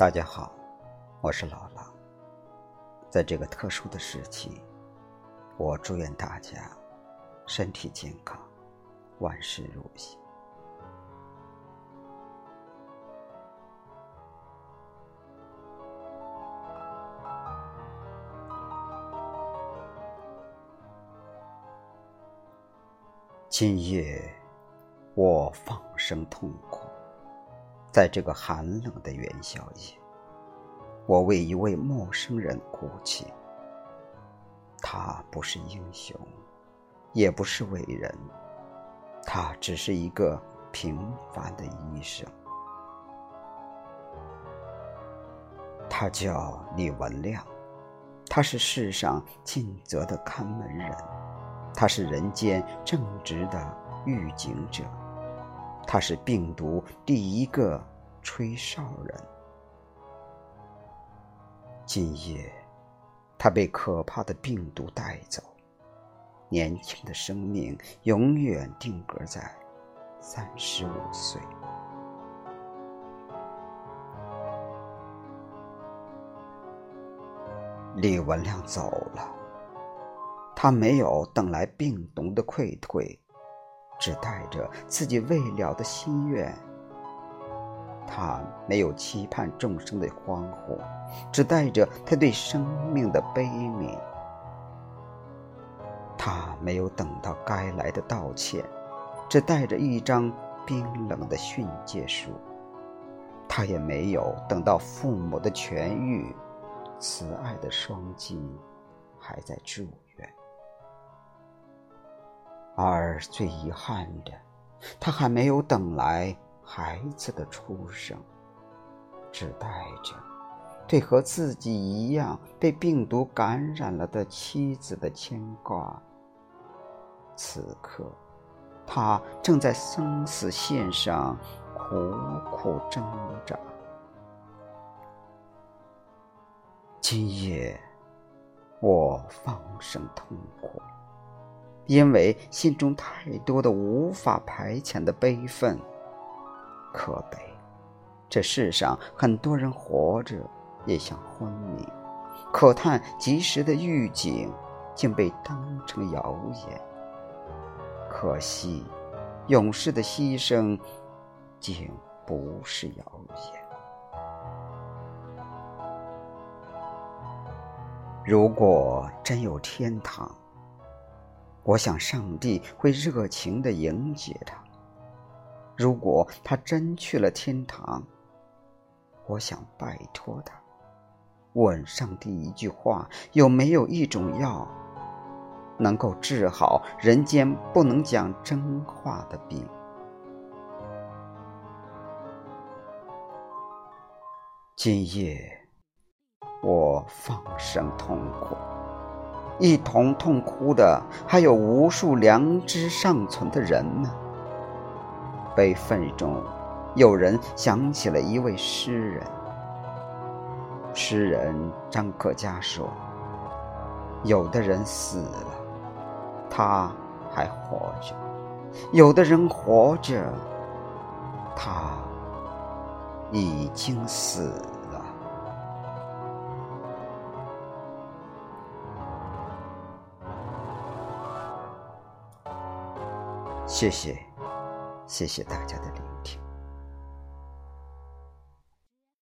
大家好，我是老狼。在这个特殊的时期，我祝愿大家身体健康，万事如意。今夜，我放声痛哭。在这个寒冷的元宵夜，我为一位陌生人哭泣。他不是英雄，也不是伟人，他只是一个平凡的医生。他叫李文亮，他是世上尽责的看门人，他是人间正直的预警者。他是病毒第一个吹哨人。今夜，他被可怕的病毒带走，年轻的生命永远定格在三十五岁。李文亮走了，他没有等来病毒的溃退。只带着自己未了的心愿，他没有期盼众生的欢呼，只带着他对生命的悲悯。他没有等到该来的道歉，只带着一张冰冷的训诫书。他也没有等到父母的痊愈，慈爱的双亲还在住。而最遗憾的，他还没有等来孩子的出生，只带着对和自己一样被病毒感染了的妻子的牵挂。此刻，他正在生死线上苦苦挣扎。今夜，我放声痛哭。因为心中太多的无法排遣的悲愤，可悲。这世上很多人活着也想昏迷，可叹及时的预警竟被当成谣言。可惜，勇士的牺牲竟不是谣言。如果真有天堂，我想，上帝会热情的迎接他。如果他真去了天堂，我想拜托他，问上帝一句话：有没有一种药，能够治好人间不能讲真话的病？今夜，我放声痛哭。一同痛哭的，还有无数良知尚存的人们。悲愤中，有人想起了一位诗人。诗人张克家说：“有的人死了，他还活着；有的人活着，他已经死。”谢谢，谢谢大家的聆听。